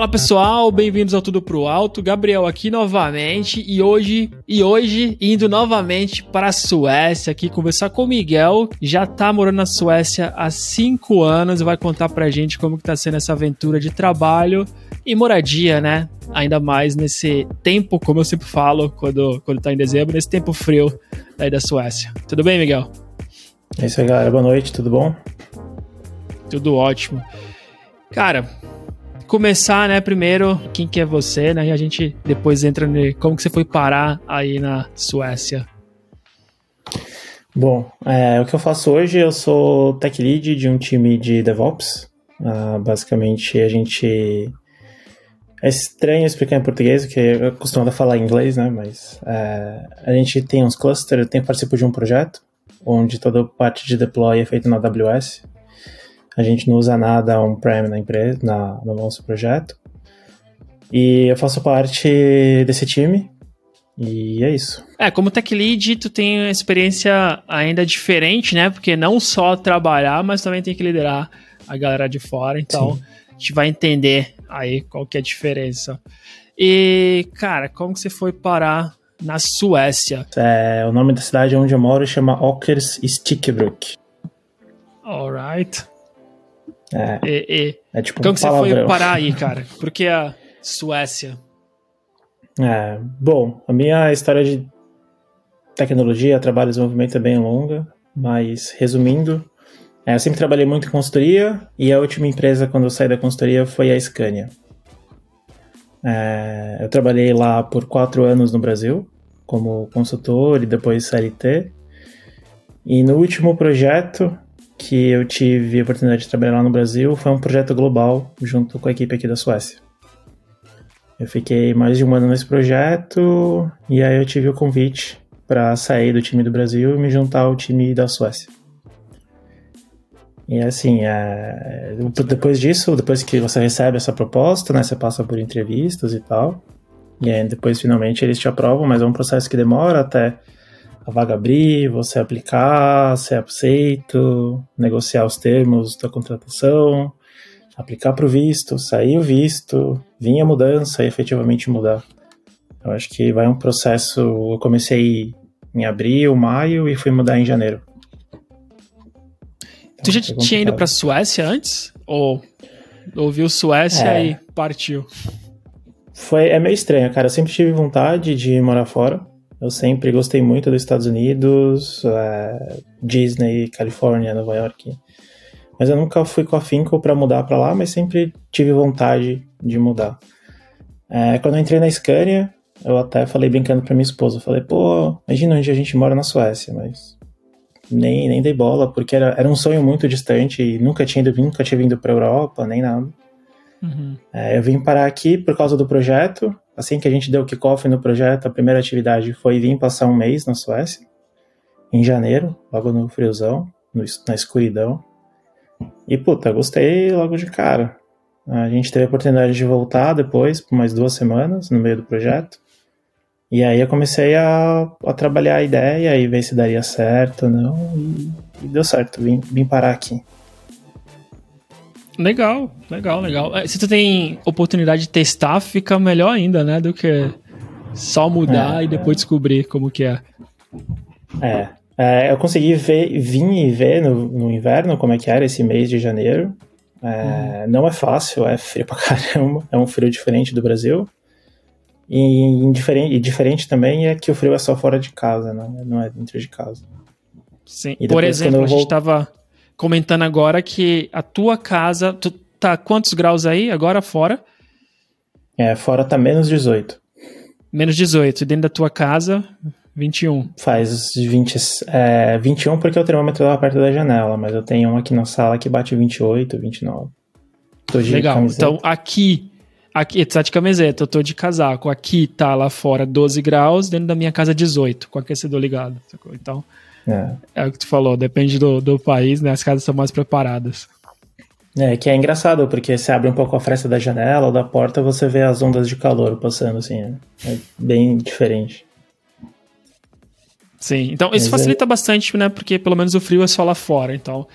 Fala pessoal, bem-vindos ao Tudo Pro Alto. Gabriel aqui novamente e hoje e hoje indo novamente para a Suécia aqui conversar com o Miguel. Já tá morando na Suécia há cinco anos e vai contar pra gente como que tá sendo essa aventura de trabalho e moradia, né? Ainda mais nesse tempo, como eu sempre falo quando quando tá em dezembro, nesse tempo frio daí da Suécia. Tudo bem, Miguel? É isso aí, galera. Boa noite, tudo bom? Tudo ótimo. Cara, começar, né, primeiro, quem que é você, né, e a gente depois entra em como que você foi parar aí na Suécia. Bom, é, o que eu faço hoje, eu sou tech lead de um time de DevOps. Uh, basicamente, a gente... É estranho explicar em português, porque eu costumo falar em inglês, né, mas é, a gente tem uns clusters, eu tenho participo de um projeto, onde toda a parte de deploy é feita na AWS. A gente não usa nada on-prem na empresa, na, no nosso projeto. E eu faço parte desse time. E é isso. É, como tech lead, tu tem uma experiência ainda diferente, né? Porque não só trabalhar, mas também tem que liderar a galera de fora. Então, Sim. a gente vai entender aí qual que é a diferença. E, cara, como que você foi parar na Suécia? É, o nome da cidade onde eu moro chama Åkers Stickbruk. Alright. É, e, e. é tipo Como um que palavrão. você foi parar aí, cara? Por que a Suécia? É, bom, a minha história de tecnologia, trabalho e desenvolvimento é bem longa, mas resumindo, é, eu sempre trabalhei muito em consultoria e a última empresa quando eu saí da consultoria foi a Scania. É, eu trabalhei lá por quatro anos no Brasil, como consultor e depois CLT. E no último projeto que eu tive a oportunidade de trabalhar lá no Brasil foi um projeto global junto com a equipe aqui da Suécia. Eu fiquei mais de um ano nesse projeto e aí eu tive o convite para sair do time do Brasil e me juntar ao time da Suécia. E assim, é, depois disso, depois que você recebe essa proposta, né, você passa por entrevistas e tal, e aí depois finalmente eles te aprovam, mas é um processo que demora até a vaga abrir, você aplicar, ser aceito, negociar os termos da contratação, aplicar para o visto, sair o visto, vir a mudança e efetivamente mudar. Eu acho que vai um processo. Eu comecei em abril, maio e fui mudar em janeiro. Então, tu já é tinha ido para Suécia antes? Ou ouviu Suécia é. e partiu? Foi, é meio estranho, cara. Eu sempre tive vontade de morar fora. Eu sempre gostei muito dos Estados Unidos, uh, Disney, Califórnia, Nova York. Mas eu nunca fui com afinco para mudar para lá, mas sempre tive vontade de mudar. Uh, quando eu entrei na Scania, eu até falei brincando para minha esposa, falei, pô, imagina onde a gente mora na Suécia, mas nem, nem dei bola, porque era, era um sonho muito distante e nunca tinha ido, nunca tinha vindo para Europa, nem nada. Uhum. É, eu vim parar aqui por causa do projeto, Assim que a gente deu kickoff no projeto, a primeira atividade foi vir passar um mês na Suécia, em janeiro, logo no friozão, no, na escuridão. E puta, gostei logo de cara. A gente teve a oportunidade de voltar depois, por mais duas semanas, no meio do projeto. E aí eu comecei a, a trabalhar a ideia e ver se daria certo ou não. E, e deu certo, vim, vim parar aqui. Legal, legal, legal. É, se tu tem oportunidade de testar, fica melhor ainda, né? Do que só mudar é, e depois descobrir como que é. É. é eu consegui ver, vir e ver no, no, inverno como é que era esse mês de janeiro. É, hum. Não é fácil, é frio pra caramba. É um frio diferente do Brasil. E, diferente, e diferente também é que o frio é só fora de casa, né? não é dentro de casa. Sim. Por exemplo, a gente estava comentando agora que a tua casa. Tu tá quantos graus aí agora fora? É, fora tá menos 18. Menos 18. E dentro da tua casa, 21. Faz 20, é, 21 porque o termômetro tava perto da janela, mas eu tenho um aqui na sala que bate 28, 29. Tô de Legal. Camiseta. Então aqui, aqui, tá de camiseta, eu tô de casaco. Aqui tá lá fora 12 graus, dentro da minha casa 18, com aquecedor ligado. Então, é. é o que tu falou, depende do, do país, né? As casas são mais preparadas. É, que é engraçado, porque você abre um pouco a fresta da janela ou da porta, você vê as ondas de calor passando, assim, é, é bem diferente. Sim, então isso Mas é facilita é... bastante, né? Porque pelo menos o frio é só lá fora, então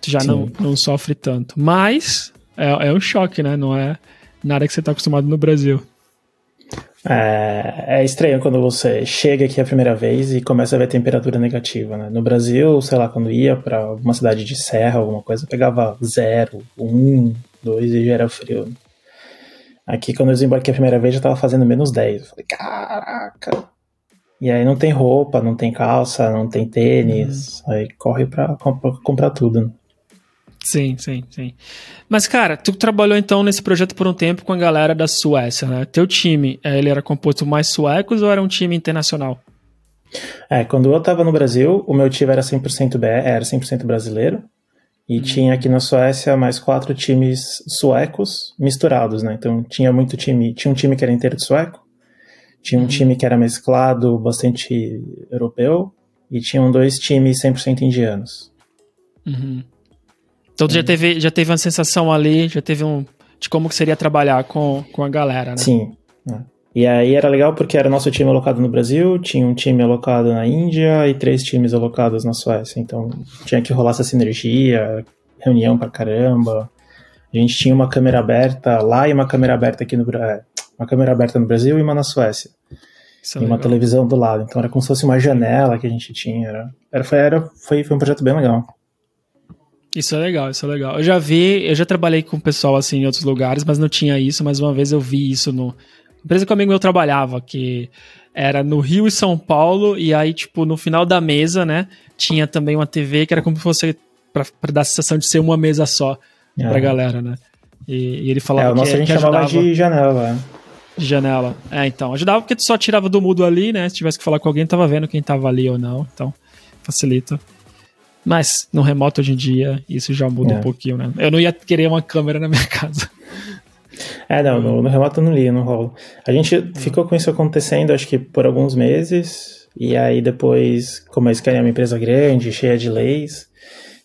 tu já não, não sofre tanto. Mas é, é um choque, né? Não é, Nada que você tá acostumado no Brasil. É, é, estranho quando você chega aqui a primeira vez e começa a ver temperatura negativa, né? No Brasil, sei lá, quando ia para uma cidade de serra, alguma coisa, pegava zero, um, dois e já era frio. Aqui, quando eu desembarquei a primeira vez, já tava fazendo menos 10. Eu falei, caraca! E aí não tem roupa, não tem calça, não tem tênis. Uhum. Aí corre pra, pra comprar tudo. Né? Sim, sim, sim. Mas, cara, tu trabalhou então nesse projeto por um tempo com a galera da Suécia, né? Teu time, eh, ele era composto mais suecos ou era um time internacional? É, quando eu tava no Brasil, o meu time era 100% BR, era 100% brasileiro. E hum. tinha aqui na Suécia mais quatro times suecos misturados, né? Então tinha muito time, tinha um time que era inteiro de sueco, tinha um hum. time que era mesclado, bastante europeu, e tinham dois times 100% indianos. Uhum. Então tu já teve, já teve uma sensação ali, já teve um. de como que seria trabalhar com, com a galera, né? Sim. É. E aí era legal porque era nosso time alocado no Brasil, tinha um time alocado na Índia e três times alocados na Suécia. Então tinha que rolar essa sinergia, reunião pra caramba. A gente tinha uma câmera aberta lá e uma câmera aberta aqui no Brasil. É, uma câmera aberta no Brasil e uma na Suécia. Isso é e uma televisão do lado. Então era como se fosse uma janela que a gente tinha. Era, era, foi, era, foi, foi um projeto bem legal. Isso é legal, isso é legal. Eu já vi, eu já trabalhei com pessoal assim em outros lugares, mas não tinha isso, mas uma vez eu vi isso no empresa que um amigo meu trabalhava, que era no Rio e São Paulo, e aí, tipo, no final da mesa, né, tinha também uma TV que era como se fosse pra, pra dar a sensação de ser uma mesa só é. pra galera, né? E, e ele falava é, o nosso que, a gente chamava de janela, De janela. É, então. Ajudava porque tu só tirava do mudo ali, né? Se tivesse que falar com alguém, tava vendo quem tava ali ou não. Então, facilita. Mas no remoto hoje em dia, isso já muda é. um pouquinho, né? Eu não ia querer uma câmera na minha casa. É, não, no, no remoto não lia, não rola. A gente ficou com isso acontecendo, acho que por alguns meses, e aí depois, como a Sky é uma empresa grande, cheia de leis,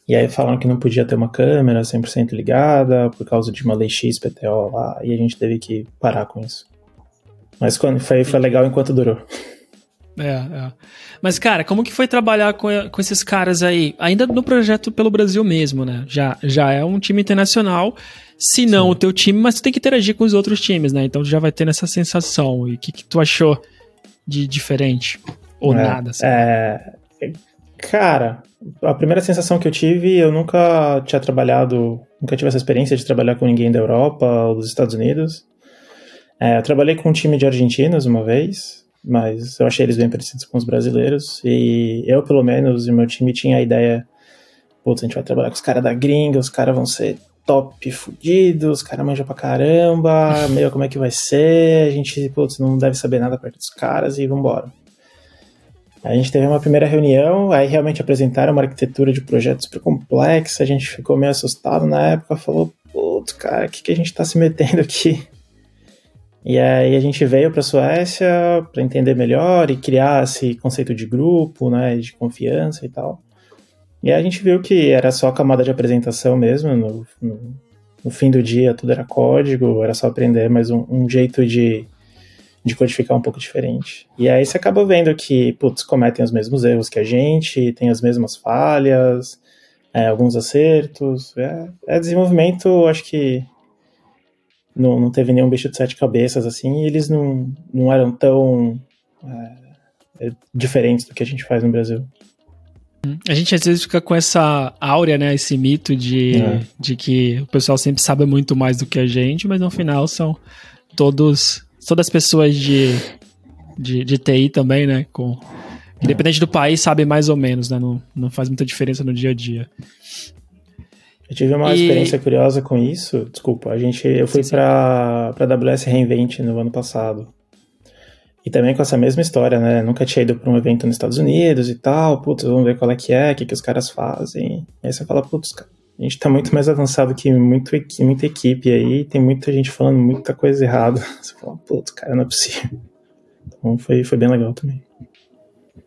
e aí falaram que não podia ter uma câmera 100% ligada por causa de uma lei XPTO lá, e a gente teve que parar com isso. Mas quando foi, foi legal enquanto durou. É, é. Mas, cara, como que foi trabalhar com, com esses caras aí? Ainda no projeto pelo Brasil mesmo, né? Já, já é um time internacional, se não Sim. o teu time, mas tu tem que interagir com os outros times, né? Então tu já vai ter essa sensação. E o que, que tu achou de diferente? Ou é, nada, assim? É... Cara, a primeira sensação que eu tive, eu nunca tinha trabalhado, nunca tive essa experiência de trabalhar com ninguém da Europa ou dos Estados Unidos. É, eu trabalhei com um time de argentinos uma vez, mas eu achei eles bem parecidos com os brasileiros. E eu, pelo menos, e meu time tinha a ideia: putz, a gente vai trabalhar com os caras da gringa, os caras vão ser top fudidos, os caras manjam pra caramba, meio como é que vai ser, a gente, putz, não deve saber nada perto dos caras e vambora. A gente teve uma primeira reunião, aí realmente apresentaram uma arquitetura de projeto super complexa, a gente ficou meio assustado na época, falou, putz, cara, o que, que a gente tá se metendo aqui? E aí a gente veio para a Suécia para entender melhor e criar esse conceito de grupo, né, de confiança e tal. E aí a gente viu que era só camada de apresentação mesmo, no, no, no fim do dia tudo era código, era só aprender mais um, um, jeito de, de codificar um pouco diferente. E aí você acaba vendo que, putz, cometem os mesmos erros que a gente, tem as mesmas falhas, é, alguns acertos. É, é desenvolvimento, acho que não, não teve nenhum bicho de sete cabeças assim, e eles não, não eram tão é, é, diferentes do que a gente faz no Brasil. A gente às vezes fica com essa áurea, né? Esse mito de, é. de que o pessoal sempre sabe muito mais do que a gente, mas no final são todos todas as pessoas de, de, de TI também, né? Com, independente do país, sabe mais ou menos, né? Não, não faz muita diferença no dia a dia. Eu tive uma e... experiência curiosa com isso. Desculpa, a gente, eu fui para para AWS Reinvent no ano passado. E também com essa mesma história, né? Nunca tinha ido para um evento nos Estados Unidos e tal. Putz, vamos ver qual é que é, o que, que os caras fazem. E aí você fala, putz, a gente tá muito mais avançado que muito, muita equipe aí. Tem muita gente falando muita coisa errada. Você fala, putz, cara, não é possível. Então foi, foi bem legal também.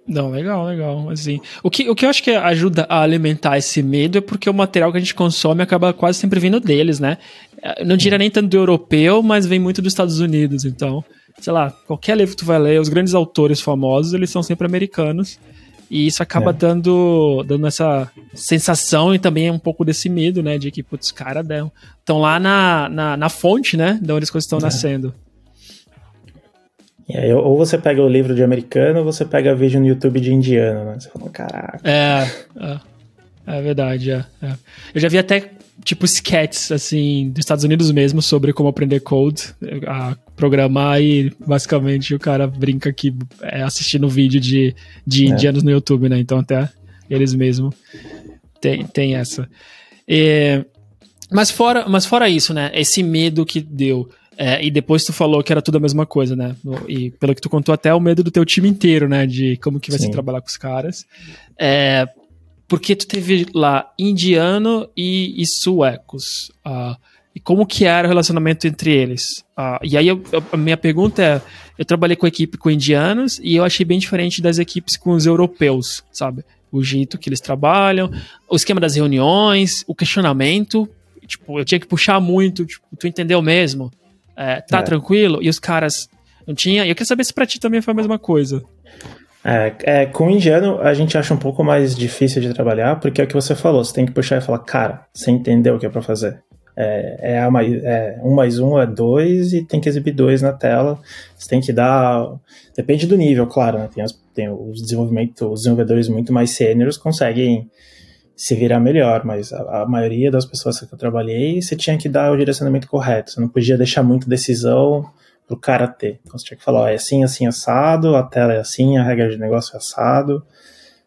Não, legal, legal. Assim, o, que, o que eu acho que ajuda a alimentar esse medo é porque o material que a gente consome acaba quase sempre vindo deles, né? Não diria nem tanto do europeu, mas vem muito dos Estados Unidos. Então, sei lá, qualquer livro que tu vai ler, os grandes autores famosos, eles são sempre americanos. E isso acaba é. dando, dando essa sensação e também um pouco desse medo, né? De que, putz, cara, estão lá na, na, na, fonte, né? De onde as coisas estão é. nascendo. Aí, ou você pega o livro de americano ou você pega vídeo no YouTube de indiano, né? Você fala, caraca. É, é, é verdade, é, é. Eu já vi até, tipo, sketches, assim, dos Estados Unidos mesmo, sobre como aprender code, a programar e, basicamente, o cara brinca que é assistindo vídeo de, de é. indianos no YouTube, né? Então, até eles mesmo tem, tem essa. E, mas, fora, mas fora isso, né? Esse medo que deu é, e depois tu falou que era tudo a mesma coisa, né? E pelo que tu contou, até o medo do teu time inteiro, né? De como que vai Sim. ser trabalhar com os caras. É, porque tu teve lá indiano e, e suecos. Uh, e como que era o relacionamento entre eles? Uh, e aí eu, eu, a minha pergunta é, eu trabalhei com a equipe com indianos e eu achei bem diferente das equipes com os europeus, sabe? O jeito que eles trabalham, o esquema das reuniões, o questionamento. Tipo, eu tinha que puxar muito, tipo, tu entendeu mesmo? É, tá é. tranquilo? E os caras não tinha. E eu queria saber se pra ti também foi a mesma coisa. É, é, com o indiano a gente acha um pouco mais difícil de trabalhar, porque é o que você falou, você tem que puxar e falar, cara, você entendeu o que é pra fazer. É, é, a mais, é, um mais um é dois e tem que exibir dois na tela. Você tem que dar. Depende do nível, claro, né? Tem, as, tem os, desenvolvimento, os desenvolvedores muito mais sêniores conseguem se virar melhor, mas a, a, maioria das pessoas que eu trabalhei, você tinha que dar o direcionamento correto, você não podia deixar muito decisão pro cara ter. Então você tinha que falar, ó, é assim, assim, assado, a tela é assim, a regra de negócio é assado,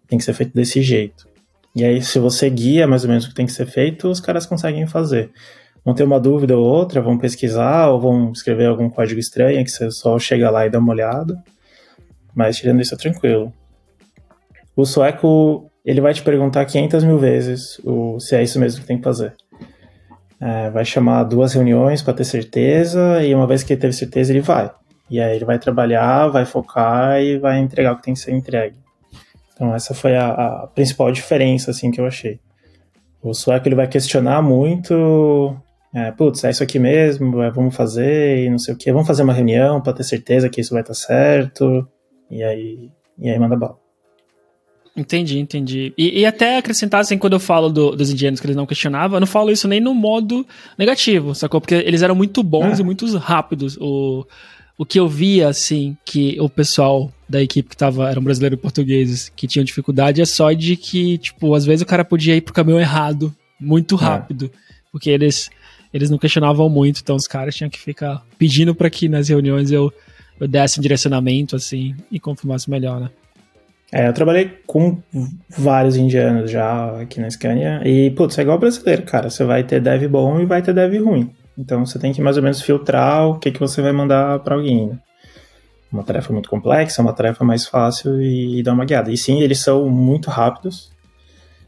tem que ser feito desse jeito. E aí, se você guia mais ou menos o que tem que ser feito, os caras conseguem fazer. Vão ter uma dúvida ou outra, vão pesquisar, ou vão escrever algum código estranho que você só chega lá e dá uma olhada. Mas tirando isso, é tranquilo. O sueco ele vai te perguntar 500 mil vezes o, se é isso mesmo que tem que fazer. É, vai chamar duas reuniões para ter certeza, e uma vez que ele teve certeza, ele vai. E aí ele vai trabalhar, vai focar e vai entregar o que tem que ser entregue. Então essa foi a, a principal diferença assim que eu achei. O sueco ele vai questionar muito, é, putz, é isso aqui mesmo, é, vamos fazer e não sei o que, vamos fazer uma reunião para ter certeza que isso vai estar certo. E aí, e aí manda bala. Entendi, entendi. E, e, até acrescentar, assim, quando eu falo do, dos indianos que eles não questionavam, eu não falo isso nem no modo negativo, sacou? Porque eles eram muito bons ah. e muito rápidos. O, o que eu via, assim, que o pessoal da equipe que tava, eram brasileiros e portugueses, que tinham dificuldade, é só de que, tipo, às vezes o cara podia ir pro caminho errado muito ah. rápido. Porque eles, eles não questionavam muito, então os caras tinham que ficar pedindo para que nas reuniões eu, eu desse um direcionamento, assim, e confirmasse melhor, né? É, eu trabalhei com vários indianos já aqui na Scania e, putz, é igual brasileiro, cara. Você vai ter dev bom e vai ter dev ruim. Então você tem que mais ou menos filtrar o que, que você vai mandar para alguém. Né? Uma tarefa muito complexa, uma tarefa mais fácil e, e dar uma guiada. E sim, eles são muito rápidos.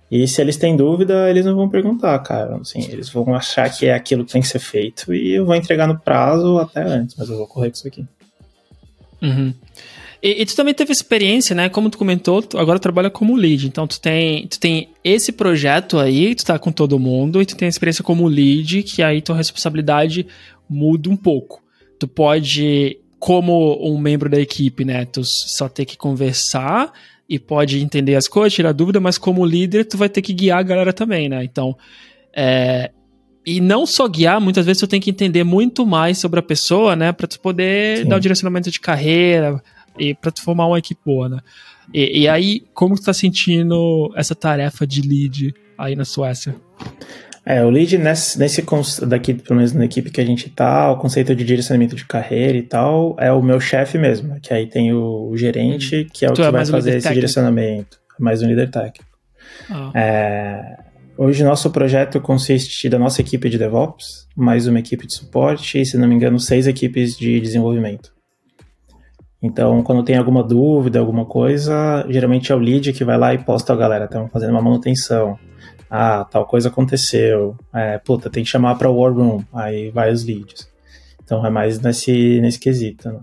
E se eles têm dúvida, eles não vão perguntar, cara. Assim, eles vão achar que é aquilo que tem que ser feito e eu vou entregar no prazo até antes, mas eu vou correr com isso aqui. Uhum. E, e, tu também teve experiência, né? Como tu comentou, tu agora trabalha como lead. Então tu tem, tu tem esse projeto aí, tu tá com todo mundo, e tu tem a experiência como lead, que aí tua responsabilidade muda um pouco. Tu pode, como um membro da equipe, né? Tu só ter que conversar e pode entender as coisas, tirar dúvida, mas como líder, tu vai ter que guiar a galera também, né? Então, é, e não só guiar, muitas vezes tu tem que entender muito mais sobre a pessoa, né? Pra tu poder Sim. dar o direcionamento de carreira, e para tu formar uma equipe boa, né? E, e, aí, como tu tá sentindo essa tarefa de lead aí na Suécia? É, o lead nesse, nesse daqui, pelo menos na equipe que a gente tá, o conceito de direcionamento de carreira e tal, é o meu chefe mesmo, que aí tem o, o gerente, hum. que é o tu que é vai fazer esse técnico. direcionamento, mais um líder técnico. Ah. É, hoje nosso projeto consiste da nossa equipe de DevOps, mais uma equipe de suporte e, se não me engano, seis equipes de desenvolvimento. Então, quando tem alguma dúvida, alguma coisa, geralmente é o lead que vai lá e posta a galera, estão fazendo uma manutenção. Ah, tal coisa aconteceu. É, puta, tem que chamar para o War Room. Aí vai os leads. Então é mais nesse, nesse quesito. Né?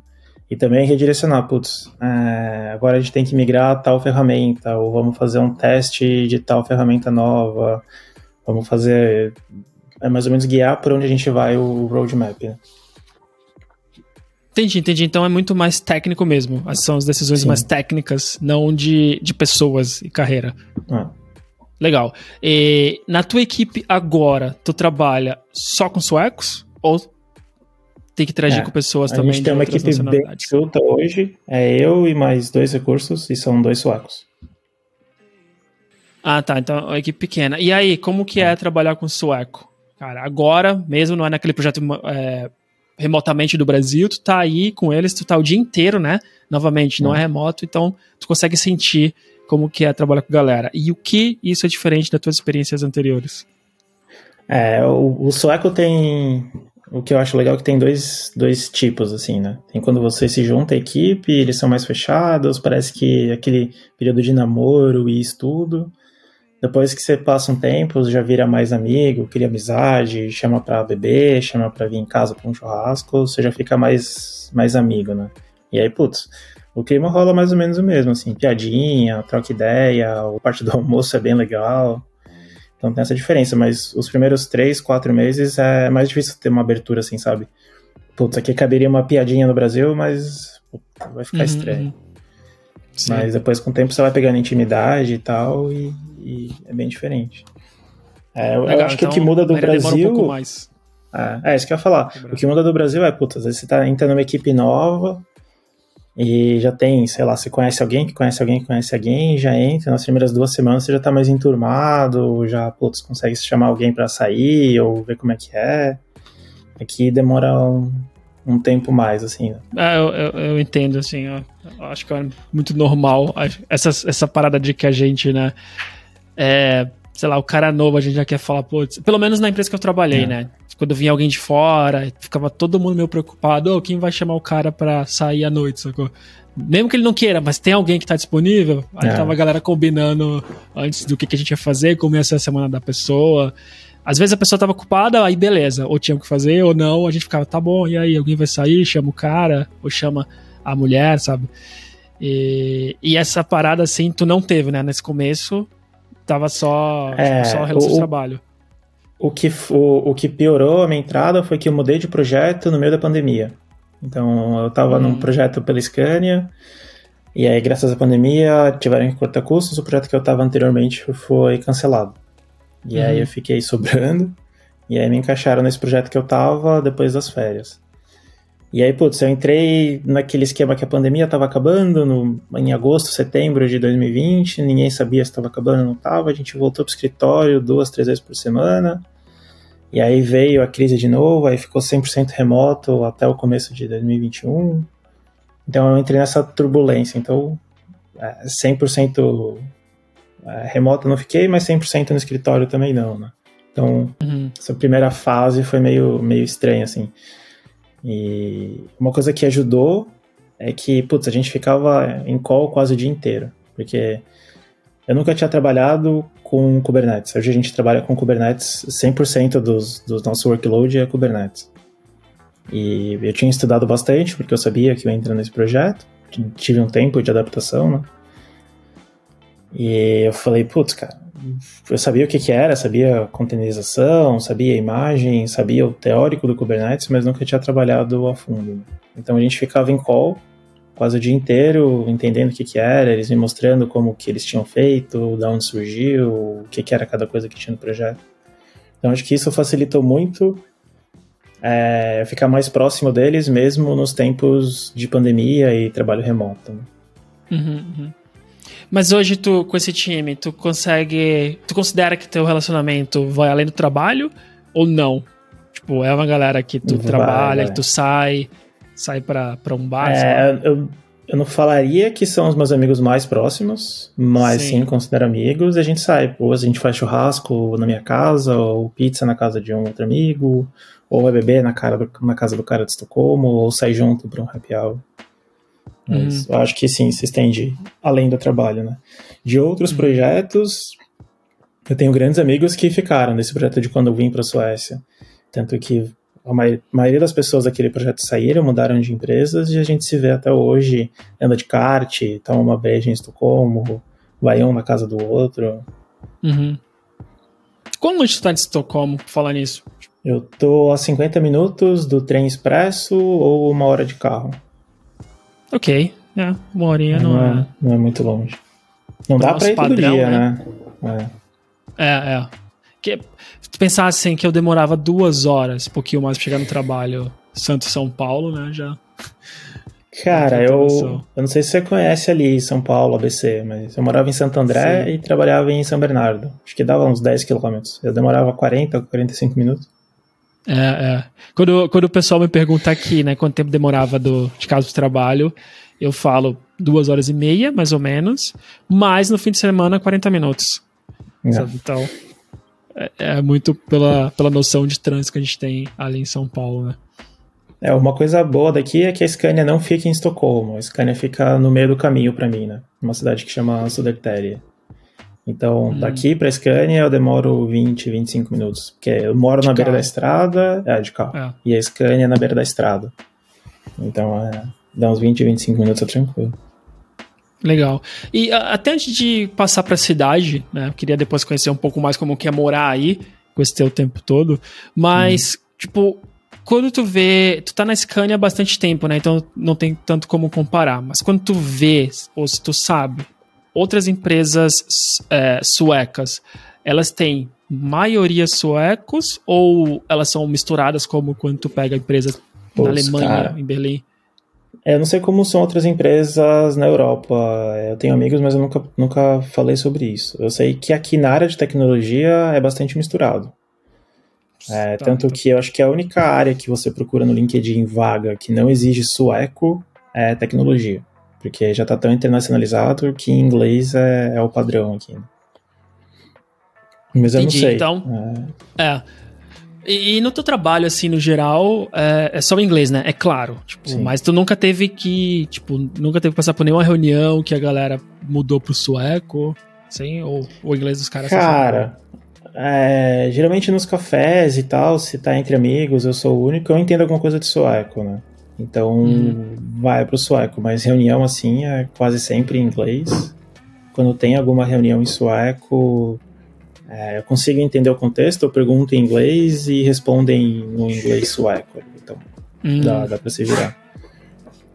E também redirecionar, putz, é, agora a gente tem que migrar a tal ferramenta, ou vamos fazer um teste de tal ferramenta nova, vamos fazer. É mais ou menos guiar por onde a gente vai o roadmap. Né? Entendi, entendi. Então é muito mais técnico mesmo. São as decisões Sim. mais técnicas, não de, de pessoas e carreira. Ah. Legal. E na tua equipe agora, tu trabalha só com suecos? Ou tem que interagir é, com pessoas também? A gente tem uma equipe bem junta hoje. É eu e mais dois recursos, e são dois suecos. Ah, tá. Então é uma equipe pequena. E aí, como que é, é trabalhar com sueco? Cara, agora, mesmo não é naquele projeto é, remotamente do Brasil, tu tá aí com eles, tu tá o dia inteiro, né? Novamente, não é, é remoto, então tu consegue sentir como que é trabalhar com galera. E o que isso é diferente das tuas experiências anteriores? É, o, o sueco tem. O que eu acho legal é que tem dois, dois tipos, assim, né? Tem quando você se junta à equipe, eles são mais fechados, parece que aquele período de namoro e estudo. Depois que você passa um tempo, já vira mais amigo, cria amizade, chama pra beber, chama pra vir em casa pra um churrasco, você já fica mais, mais amigo, né? E aí, putz, o clima rola mais ou menos o mesmo, assim, piadinha, troca ideia, o parte do almoço é bem legal. Então tem essa diferença, mas os primeiros três, quatro meses é mais difícil ter uma abertura, assim, sabe? Putz, aqui caberia uma piadinha no Brasil, mas vai ficar uhum, estranho. Uhum. Mas depois, com o tempo, você vai pegando intimidade e tal, e, e é bem diferente. É, eu, Legal, eu acho que o que então muda do Brasil. Um mais. É, é, isso que eu ia falar. O que muda do Brasil é, puta, às vezes você tá entrando numa equipe nova e já tem, sei lá, você conhece alguém que conhece alguém que conhece alguém, já entra, nas primeiras duas semanas você já tá mais enturmado, já, putz, consegue chamar alguém para sair ou ver como é que é. Aqui demora um, um tempo mais, assim. É, eu, eu, eu, entendo, assim, eu acho que é muito normal essa, essa parada de que a gente, né, é, sei lá, o cara novo a gente já quer falar, putz, pelo menos na empresa que eu trabalhei, é. né, quando vinha alguém de fora, ficava todo mundo meio preocupado, oh, quem vai chamar o cara pra sair à noite, sacou? Mesmo que ele não queira, mas tem alguém que tá disponível, aí é. tava a galera combinando antes do que, que a gente ia fazer, como ia ser a semana da pessoa, às vezes a pessoa tava ocupada, aí beleza, ou tinha que fazer, ou não, a gente ficava, tá bom, e aí, alguém vai sair, chama o cara, ou chama a mulher, sabe? E, e essa parada, assim, tu não teve, né? Nesse começo, tava só, é, só relação o, de trabalho. O que, o, o que piorou a minha entrada foi que eu mudei de projeto no meio da pandemia. Então, eu tava hum. num projeto pela Scania, e aí, graças à pandemia, tiveram que cortar custos, o projeto que eu tava anteriormente foi cancelado. E uhum. aí eu fiquei sobrando. E aí me encaixaram nesse projeto que eu tava depois das férias. E aí, putz, eu entrei naquele esquema que a pandemia tava acabando no, em agosto, setembro de 2020, ninguém sabia se estava acabando ou não tava, a gente voltou pro escritório duas, três vezes por semana, e aí veio a crise de novo, aí ficou 100% remoto até o começo de 2021, então eu entrei nessa turbulência, então 100% é, é, remota não fiquei, mas 100% no escritório também não, né? Então, uhum. essa primeira fase foi meio, meio estranha, assim. E uma coisa que ajudou é que, putz, a gente ficava em call quase o dia inteiro, porque eu nunca tinha trabalhado com Kubernetes. Hoje a gente trabalha com Kubernetes, 100% dos, do nosso workload é Kubernetes. E eu tinha estudado bastante, porque eu sabia que eu ia entrar nesse projeto, tive um tempo de adaptação, né? E eu falei, putz, cara, eu sabia o que, que era, sabia containerização, sabia imagem, sabia o teórico do Kubernetes, mas nunca tinha trabalhado a fundo. Então a gente ficava em call quase o dia inteiro, entendendo o que, que era, eles me mostrando como que eles tinham feito, da onde surgiu, o que, que era cada coisa que tinha no projeto. Então acho que isso facilitou muito é, ficar mais próximo deles, mesmo nos tempos de pandemia e trabalho remoto. Uhum, uhum. Mas hoje tu, com esse time, tu consegue. Tu considera que teu relacionamento vai além do trabalho ou não? Tipo, é uma galera que tu vai, trabalha, vai. que tu sai, sai pra, pra um bar. É, eu, eu não falaria que são os meus amigos mais próximos, mas sim, sim considero amigos. E a gente sai, ou a gente faz churrasco na minha casa, ou pizza na casa de um outro amigo, ou vai beber na, cara do, na casa do cara de Estocolmo, ou sai junto pra um happy hour. Mas uhum. eu acho que sim, se estende além do trabalho, né? De outros uhum. projetos, eu tenho grandes amigos que ficaram nesse projeto de quando eu vim para a Suécia. Tanto que a maioria das pessoas daquele projeto saíram, mudaram de empresas e a gente se vê até hoje, anda de kart, toma uma breja em Estocolmo, vai um na casa do outro. Uhum. Quão longe tu tá de Estocolmo, falar nisso? Eu tô a 50 minutos do trem expresso ou uma hora de carro. Ok, é, uma horinha não, não é... é. Não é muito longe. Não dá pra ir todo padrão, dia, né? né? É, é. Que, se tu pensasse assim que eu demorava duas horas, um pouquinho mais pra chegar no trabalho Santo São Paulo, né? Já. Cara, eu, eu não sei se você conhece ali São Paulo, ABC, mas eu morava em Santo André Sim. e trabalhava em São Bernardo. Acho que dava uns 10 quilômetros. Eu demorava 40, 45 minutos. É, é. Quando, quando o pessoal me pergunta aqui, né, quanto tempo demorava do, de casa pro trabalho, eu falo duas horas e meia, mais ou menos, mas no fim de semana, 40 minutos. É. Então, é, é muito pela, pela noção de trânsito que a gente tem ali em São Paulo, né? É, uma coisa boa daqui é que a Scania não fica em Estocolmo. A Scania fica no meio do caminho pra mim, né? Uma cidade que chama Södertälje. Então, Hum. daqui pra Scania eu demoro 20, 25 minutos. Porque eu moro De na beira carro. da estrada, é, de carro. É. E a Scania é na beira da estrada. Então, é, dá uns 20, 25 minutos é tranquilo. Legal. E a- até antes de passar pra cidade, né? eu Queria depois conhecer um pouco mais como que é morar aí, com esse teu tempo todo. Mas, tipo, quando tu vê. Tu tá na Scania há bastante tempo, né? Então não tem tanto como comparar. Mas quando tu vê, ou se tu sabe, outras empresas é, suecas, elas têm maioria suecos ou elas são misturadas como quando tu pega a empresa Putz, na Alemanha, cara. em Berlim? É, Eu não sei como são outras empresas na Europa. Eu tenho amigos, mas eu nunca, nunca falei sobre isso. Eu sei que aqui na área de tecnologia é bastante misturado. É, Tá, tanto tá. que eu acho que a única área que você procura no LinkedIn vaga que não exige sueco é tecnologia. Porque já está tão internacionalizado que inglês é, é o padrão aqui. né? Mas eu Entendi, não sei. então- É, É. E, e no teu trabalho, assim, no geral, é, é só o inglês, né? É claro. Tipo, Sim. mas tu nunca teve que, tipo, nunca teve que passar por nenhuma reunião que a galera mudou pro sueco, assim? Ou o inglês dos caras... Cara, é, geralmente nos cafés e tal, se tá entre amigos, eu sou o único, eu entendo alguma coisa de sueco, né? Então Hum. vai pro sueco, mas reunião assim é quase sempre em inglês. Quando tem alguma reunião em sueco, é, eu consigo entender o contexto, eu pergunto em inglês e respondem no inglês sueco. Então Hum, dá, dá pra se virar.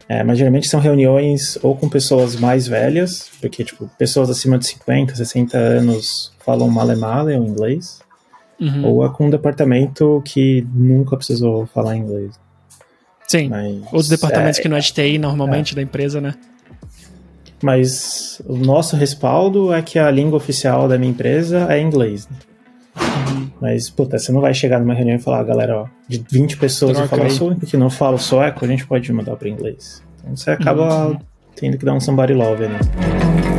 É, mas geralmente são reuniões ou com pessoas mais velhas, porque, tipo, pessoas acima de 50, 60 anos falam male-male, ou inglês, uhum. ou é com um departamento que nunca precisou falar inglês. Sim. Mas, Outros departamentos é, que não é de TI, normalmente, da empresa, né? Mas o nosso respaldo é que a língua oficial da minha empresa é inglês. né? Uhum. Mas, puta, você não vai chegar numa reunião e falar, galera, ó, de 20 pessoas Troca eu falar, aí. que não falo sueco, a gente pode mudar para inglês. Então você acaba Uhum. tendo que dar um somebody love ali. Tu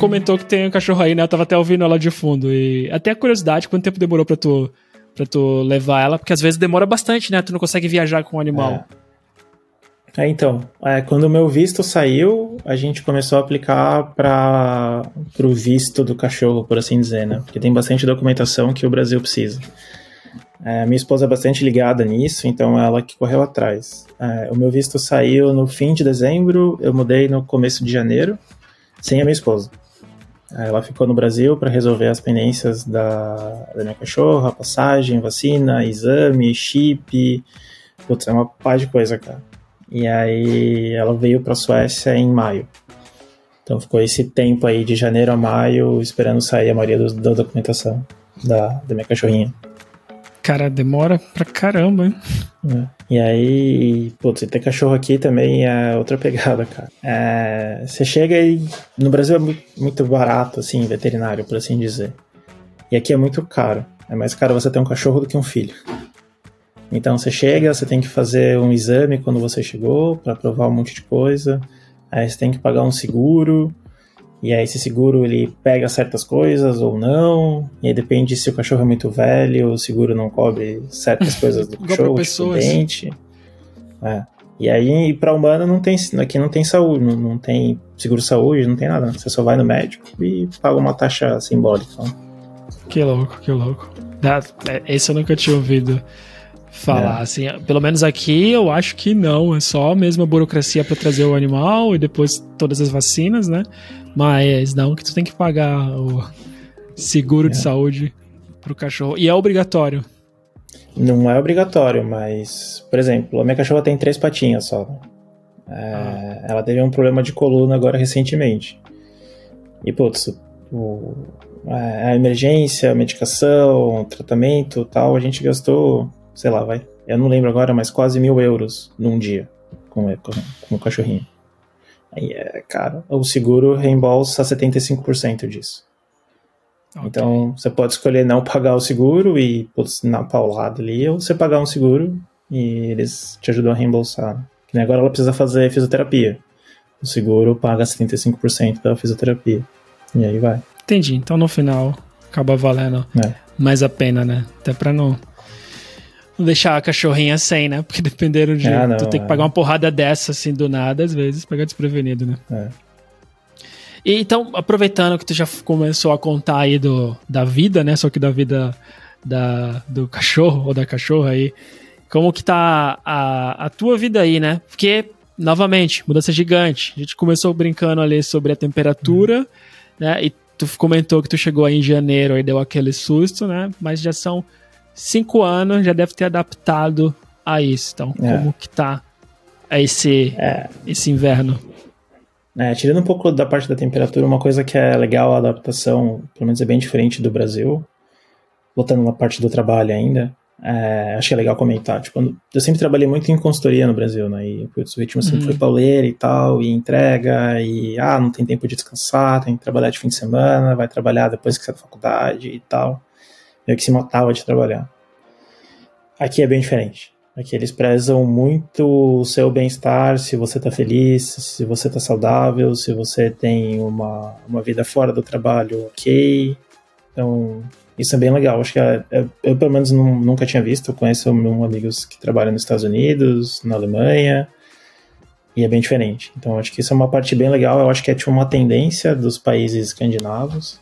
comentou que tem um cachorro aí, né? Eu tava até ouvindo ela de fundo. E até a curiosidade, quanto tempo demorou pra tu, pra tu levar ela? Porque às vezes demora bastante, né? Tu não consegue viajar com o animal. É, então, é, quando o meu visto saiu, a gente começou a aplicar para o visto do cachorro, por assim dizer, né? Porque tem bastante documentação que o Brasil precisa. É, minha esposa é bastante ligada nisso, então é ela que correu atrás. É, o meu visto saiu no fim de dezembro, eu mudei no começo de janeiro, sem a minha esposa. Ela ficou no Brasil para resolver as pendências da, da minha cachorra, passagem, vacina, exame, chip. Putz, é uma pá de coisa, cara. E aí ela veio para a Suécia em maio. Então ficou esse tempo aí de janeiro a maio esperando sair a maioria do- da documentação da, da minha cachorrinha. Cara, demora pra caramba, hein? né? E aí, putz, e ter cachorro aqui também é outra pegada, cara. É, você chega e no Brasil é muito barato, assim, veterinário, por assim dizer. E aqui é muito caro. É mais caro você ter um cachorro do que um filho. Então você chega, você tem que fazer um exame quando você chegou para provar um monte de coisa. Aí você tem que pagar um seguro. E aí esse seguro ele pega certas coisas ou não. E aí depende se o cachorro é muito velho, o seguro não cobre certas coisas do cachorro, tipo dente. É. E aí para humano não tem, aqui não tem saúde, não, não tem seguro saúde, não tem nada. Você só vai no médico e paga uma taxa simbólica. Que louco, que louco. Da- é, Esse eu nunca tinha ouvido falar. É. Assim, pelo menos aqui eu acho que não. É só mesmo a burocracia pra trazer o animal e depois todas as vacinas, né? Mas não que tu tem que pagar o seguro é. de saúde pro cachorro. E é obrigatório. Não é obrigatório, mas, por exemplo, a minha cachorra tem três patinhas só. É, ah. Ela teve um problema de coluna agora recentemente. E, putz, o, a emergência, a medicação, tratamento tal, a gente gastou, sei lá, vai. Eu não lembro agora, mas quase mil euros num dia com, com, com o cachorrinho. Aí é caro. O seguro reembolsa 75% disso. Okay. Então você pode escolher não pagar o seguro e putz, na paulada ali, ou você pagar um seguro e eles te ajudam a reembolsar. Que agora ela precisa fazer fisioterapia. O seguro paga 75% da fisioterapia. E aí vai. Entendi. Então no final acaba valendo é. mais a pena, né? Até pra não, não deixar a cachorrinha sem, né? Porque dependendo de. Ah, não, tu tem que é. pagar uma porrada dessa assim do nada, às vezes, pegar desprevenido, né? É. E, então, aproveitando que tu já começou a contar aí do, da vida, né? Só que da vida da, do cachorro ou da cachorra aí. Como que tá a, a tua vida aí, né? Porque, novamente, mudança gigante. A gente começou brincando ali sobre a temperatura, uhum. né? E tu comentou que tu chegou aí em janeiro e deu aquele susto, né? Mas já são cinco anos, já deve ter adaptado a isso. Então, é. como que tá esse, é. esse inverno? É, tirando um pouco da parte da temperatura, uma coisa que é legal a adaptação, pelo menos é bem diferente do Brasil, voltando na parte do trabalho ainda, é, acho que é legal comentar. Tipo, eu sempre trabalhei muito em consultoria no Brasil, né? E putz, o ritmo sempre uhum. foi pauleiro e tal, e entrega, e ah, não tem tempo de descansar, tem que trabalhar de fim de semana, vai trabalhar depois que sai da faculdade e tal. Meio que se matava de trabalhar. Aqui é bem diferente. Aqui eles prezam muito o seu bem-estar, se você está feliz, se você está saudável, se você tem uma, uma vida fora do trabalho ok. Então, isso é bem legal. Acho que é, é, eu, pelo menos, não, nunca tinha visto. Eu conheço meus amigos que trabalham nos Estados Unidos, na Alemanha, e é bem diferente. Então, acho que isso é uma parte bem legal. Eu acho que é tipo uma tendência dos países escandinavos.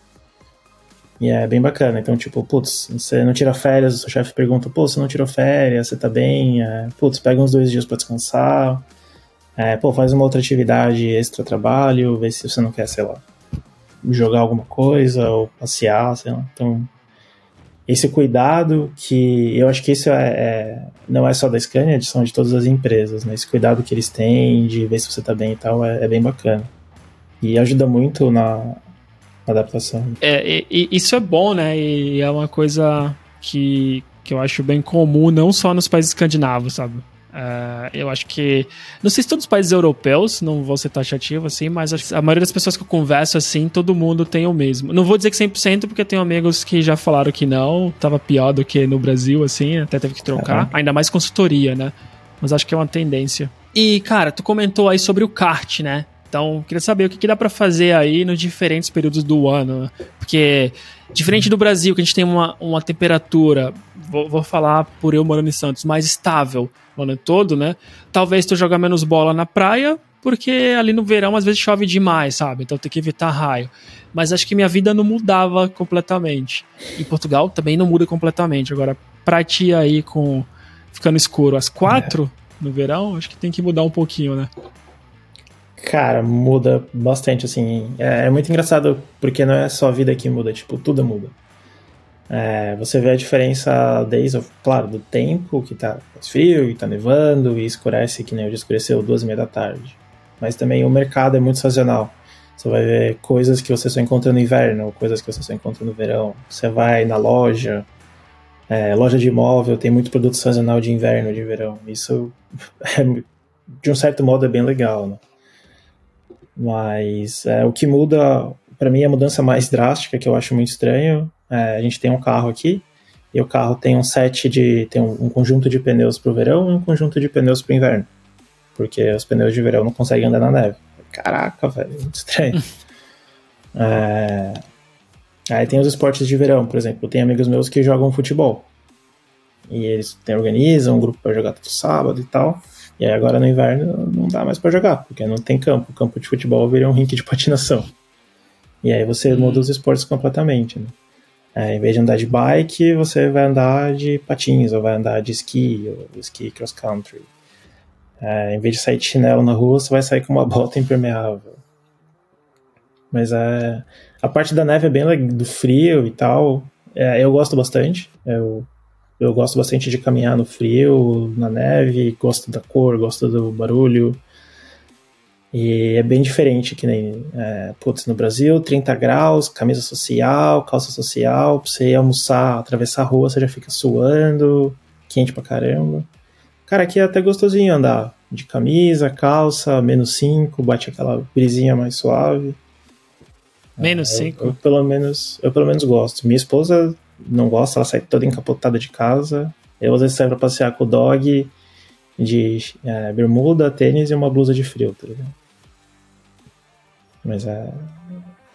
E é bem bacana. Então, tipo, putz, você não tira férias, o seu chefe pergunta, pô, você não tirou férias, você tá bem? É, putz, pega uns dois dias para descansar. É, pô, faz uma outra atividade extra trabalho, vê se você não quer, sei lá, jogar alguma coisa ou passear, sei lá. Então, esse cuidado que eu acho que isso é, é não é só da Scania, são de todas as empresas, né? Esse cuidado que eles têm de ver se você tá bem e tal é, é bem bacana. E ajuda muito na, adaptação. É, e, isso é bom, né? E é uma coisa que, que eu acho bem comum, não só nos países escandinavos, sabe? Uh, eu acho que. Não sei se todos os países europeus, não vou ser taxativo assim, mas a maioria das pessoas que eu converso assim, todo mundo tem o mesmo. Não vou dizer que 100%, porque tenho amigos que já falaram que não, tava pior do que no Brasil, assim, até teve que trocar. Ainda mais consultoria, né? Mas acho que é uma tendência. E, cara, tu comentou aí sobre o kart, né? Então, queria saber o que, que dá para fazer aí nos diferentes períodos do ano. Né? Porque, diferente do Brasil, que a gente tem uma, uma temperatura, vou, vou falar por eu morando em Santos, mais estável o ano todo, né? Talvez tu joga menos bola na praia, porque ali no verão às vezes chove demais, sabe? Então tem que evitar raio. Mas acho que minha vida não mudava completamente. Em Portugal também não muda completamente. Agora, pra ti aí com ficando escuro às quatro é. no verão, acho que tem que mudar um pouquinho, né? Cara, muda bastante, assim. É, é, muito engraçado porque não é só a vida que muda, tipo, tudo muda. É, você vê a diferença desde, claro, do tempo, que tá mais frio, que tá nevando, e escurece, que nem hoje escureceu duas e meia da tarde. Mas também o mercado é muito sazonal. Você vai ver coisas que você só encontra no inverno, coisas que você só encontra no verão. Você vai na loja, é, loja de imóvel, tem muito produto sazonal de inverno, de verão. Isso, é, de um certo modo, é bem legal, né? Mas é, o que muda, para mim, a mudança mais drástica, que eu acho muito estranho, é, a gente tem um carro aqui, e o carro tem um set de. tem um, um conjunto de pneus para o verão e um conjunto de pneus para o inverno. Porque os pneus de verão não conseguem andar na neve. Caraca, velho, muito estranho. é, aí tem os esportes de verão, por exemplo. Tem amigos meus que jogam futebol. E eles tem, organizam um grupo para jogar todo sábado e tal. E aí agora no inverno não dá mais para jogar, porque não tem campo. O campo de futebol vira um rink de patinação. E aí você uhum. muda os esportes completamente, né? É, em vez de andar de bike, você vai andar de patins, ou vai andar de esqui, ou esqui cross country. É, em vez de sair de chinelo na rua, você vai sair com uma bota impermeável. Mas é, a parte da neve é bem do frio e tal. É, eu gosto bastante. Eu, eu gosto bastante de caminhar no frio, na neve, gosto da cor, gosto do barulho. E é bem diferente que nem, é, putz, no Brasil, 30 graus, camisa social, calça social, pra você almoçar, atravessar a rua, você já fica suando, quente pra caramba. Cara, aqui é até gostosinho andar de camisa, calça, menos 5, bate aquela brisinha mais suave. Menos 5? É, eu, eu, pelo menos, eu pelo menos gosto. Minha esposa não gosta, ela sai toda encapotada de casa. Eu às vezes saio pra passear com o dog de é, bermuda, tênis e uma blusa de frio, tá ligado? Mas é,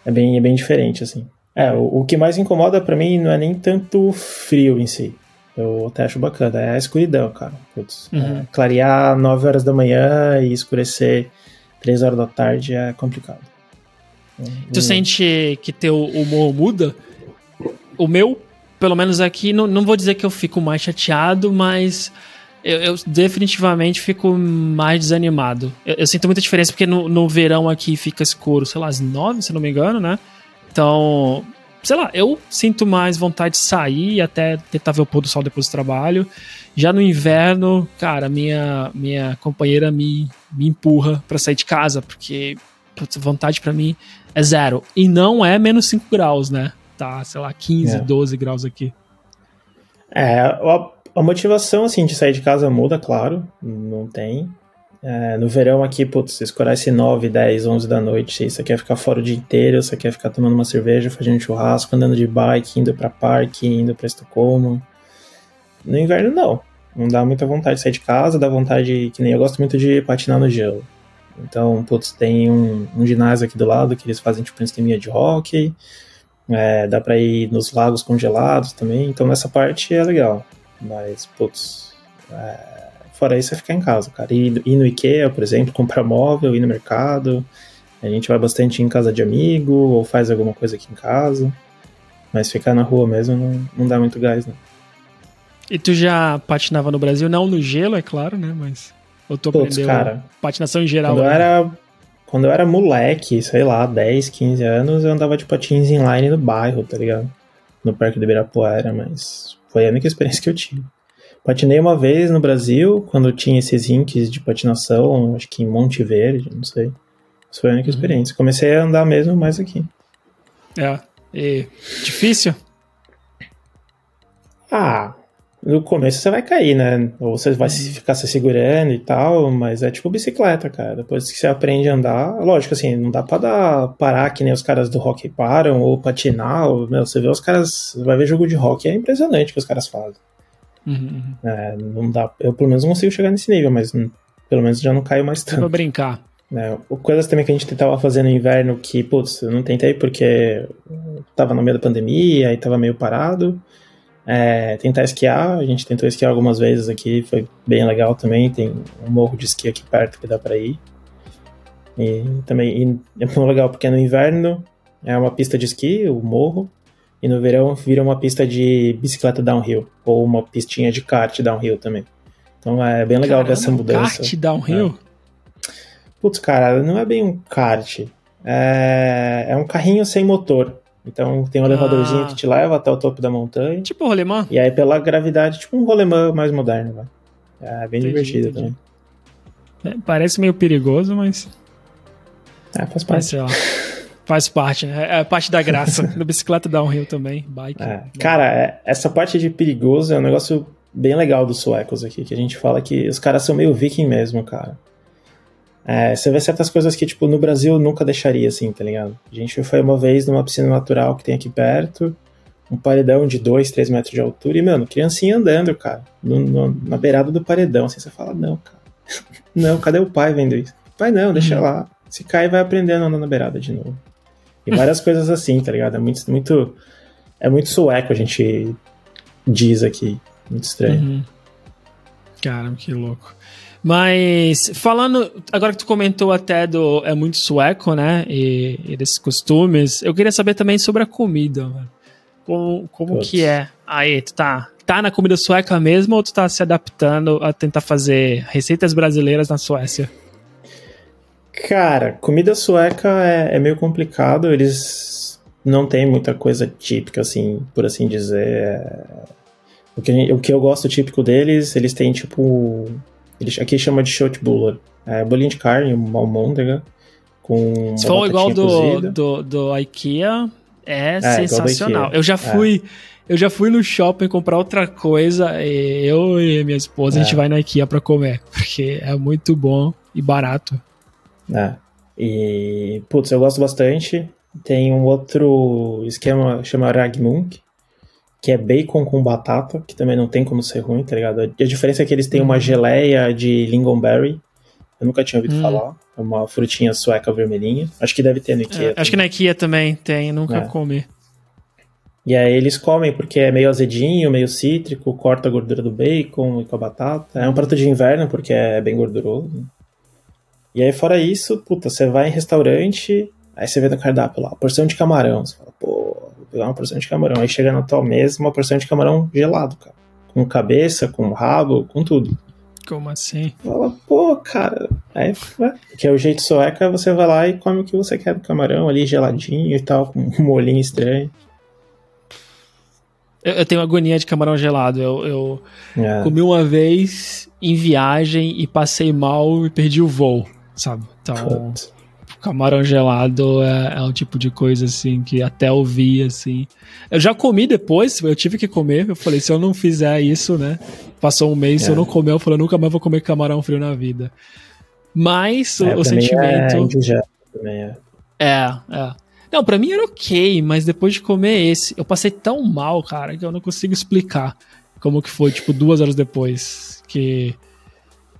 é, bem, é bem diferente, assim. É, o, o que mais incomoda para mim não é nem tanto o frio em si. Eu até acho bacana, é a escuridão, cara. Putz, uhum. é, clarear 9 horas da manhã e escurecer 3 horas da tarde é complicado. Tu sente que teu humor muda? O meu, pelo menos aqui, não, não vou dizer que eu fico mais chateado, mas eu, eu definitivamente fico mais desanimado. Eu, eu, sinto muita diferença porque no, no verão aqui fica escuro, sei lá, às nove, se não me engano, né? Então, sei lá, eu sinto mais vontade de sair até tentar ver o pôr do sol depois do trabalho. Já no inverno, cara, minha minha companheira me, me empurra para sair de casa, porque putz, vontade para mim é zero. E não é menos 5 graus, né? Tá, sei lá, 15, é. 12 graus aqui. É, a motivação, assim, de sair de casa muda, claro, não tem. É, no verão aqui, putz, se escurece 9, 10, 11 da noite, você quer ficar fora o dia inteiro, você quer ficar tomando uma cerveja, fazendo churrasco, andando de bike, indo pra parque, indo pra Estocolmo. No inverno, não. Não dá muita vontade de sair de casa, dá vontade, que nem eu gosto muito de patinar no gelo. Então, putz, tem um, um ginásio aqui do lado que eles fazem tipo uma esqueminha de hockey, é, dá pra ir nos lagos congelados também, então nessa parte é legal. Mas, putz, é, fora isso é ficar em casa, cara. Ir, ir no IKEA, por exemplo, comprar móvel, ir no mercado. A gente vai bastante em casa de amigo ou faz alguma coisa aqui em casa. Mas ficar na rua mesmo não, não dá muito gás, não. E tu já patinava no Brasil? Não no gelo, é claro, né? Mas. Putz, aprendeu cara, patinação em geral? Quando eu, né? era, quando eu era moleque, sei lá, 10, 15 anos, eu andava de patins inline no bairro, tá ligado? No Parque do Ibirapuera, mas foi a única experiência que eu tive. Patinei uma vez no Brasil, quando tinha esses rinks de patinação, acho que em Monte Verde, não sei. Isso foi a única uhum. experiência. Comecei a andar mesmo mais aqui. É. E difícil? Ah, no começo você vai cair, né? Ou você vai uhum. ficar se segurando e tal, mas é tipo bicicleta, cara. Depois que você aprende a andar, lógico, assim, não dá pra dar, parar que nem os caras do rock param, ou patinar, ou, meu, você vê os caras, vai ver jogo de rock, é impressionante o que os caras fazem. Uhum. uhum. É, não dá, eu pelo menos não consigo chegar nesse nível, mas pelo menos já não caio mais tanto. Pra brincar. É, coisas também que a gente tentava fazer no inverno que, putz, eu não tentei porque tava no meio da pandemia e tava meio parado. É, tentar esquiar, a gente tentou esquiar algumas vezes aqui, foi bem legal também. Tem um morro de esqui aqui perto que dá para ir. E também e é muito legal porque no inverno é uma pista de esqui, o morro, e no verão vira uma pista de bicicleta downhill, ou uma pistinha de kart downhill também. Então é bem legal Caramba, ver essa mudança. Kart downhill? É. Putz, cara, não é bem um kart. É, é um carrinho sem motor. Então tem um elevadorzinho ah. que te leva até o topo da montanha. Tipo um rolemã? E aí pela gravidade, tipo um rolemã mais moderno, né? É bem entendi, divertido entendi. também. É, parece meio perigoso, mas. É, faz parte. faz parte, né? É parte da graça. no bicicleta downhill também, bike. É. Cara, é, essa parte de perigoso é um negócio bem legal dos suecos aqui, que a gente fala que os caras são meio viking mesmo, cara. É, você vê certas coisas que, tipo, no Brasil nunca deixaria assim, tá ligado? A gente foi uma vez numa piscina natural que tem aqui perto, um paredão de 2, 3 metros de altura, e, mano, criancinha andando, cara, no, no, na beirada do paredão, assim, você fala, não, cara, não, cadê o pai vendo isso? Pai, não, deixa lá, se cai, vai aprendendo a andar na beirada de novo. E várias coisas assim, tá ligado? É muito, muito, é muito sueco, a gente diz aqui, muito estranho. Uhum. Caramba, que louco. Mas falando, agora que tu comentou até do é muito sueco, né? E, e desses costumes, eu queria saber também sobre a comida, mano. Como, como que é? Aí, tu tá, tá na comida sueca mesmo ou tu tá se adaptando a tentar fazer receitas brasileiras na Suécia? Cara, comida sueca é, é meio complicado. Eles não têm muita coisa típica, assim, por assim dizer. É... O, que, o que eu gosto típico deles, eles têm tipo. Eles, aqui chama de shotbullar. É bolinho de carne, uma almôndega. Com Se for igual do, do, do, IKEA, é, é sensacional. IKEA. Eu já é. fui. É. Eu já fui no shopping comprar outra coisa. E eu e minha esposa, a gente é. vai na IKEA pra comer. Porque é muito bom e barato. É. E, putz, eu gosto bastante. Tem um outro esquema chama Ragmunk, que é bacon com batata, que também não tem como ser ruim, tá ligado? A diferença é que eles têm uma uhum. geleia de lingonberry. Eu nunca tinha ouvido hum. falar. É uma frutinha sueca vermelhinha. Acho que deve ter no IKEA. É, acho que na IKEA também tem, nunca é. comi. E aí eles comem porque é meio azedinho, meio cítrico, corta a gordura do bacon e com a batata. É um prato de inverno porque é bem gorduroso. E aí, fora isso, puta, você vai em restaurante, aí você vê no cardápio lá, porção de camarão. Você fala, pô, pegar uma porção de camarão. Aí chega na tua mesa uma porção de camarão gelado, cara. Com cabeça, com rabo, com tudo. Como assim? Fala, pô, cara. Aí, que é o jeito sueca, você vai lá e come o que você quer do camarão ali, geladinho e tal, com um molinho estranho. Eu, eu tenho agonia de camarão gelado. Eu, eu é. comi uma vez em viagem e passei mal e perdi o voo sabe? Então, camarão gelado é, é um tipo de coisa assim que até eu vi assim. Eu já comi depois, eu tive que comer. Eu falei, se eu não fizer isso, né? Passou um mês, é. se eu é. não comer, eu falei, eu nunca mais vou comer camarão frio na vida. Mas é, o, o sentimento. É, é, é. Não, pra mim era ok, mas depois de comer esse, eu passei tão mal, cara, que eu não consigo explicar como que foi, tipo, duas horas depois. Que